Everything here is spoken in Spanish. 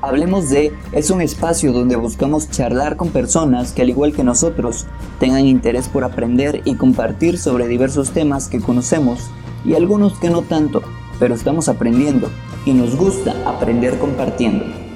Hablemos de es un espacio donde buscamos charlar con personas que al igual que nosotros tengan interés por aprender y compartir sobre diversos temas que conocemos y algunos que no tanto, pero estamos aprendiendo y nos gusta aprender compartiendo.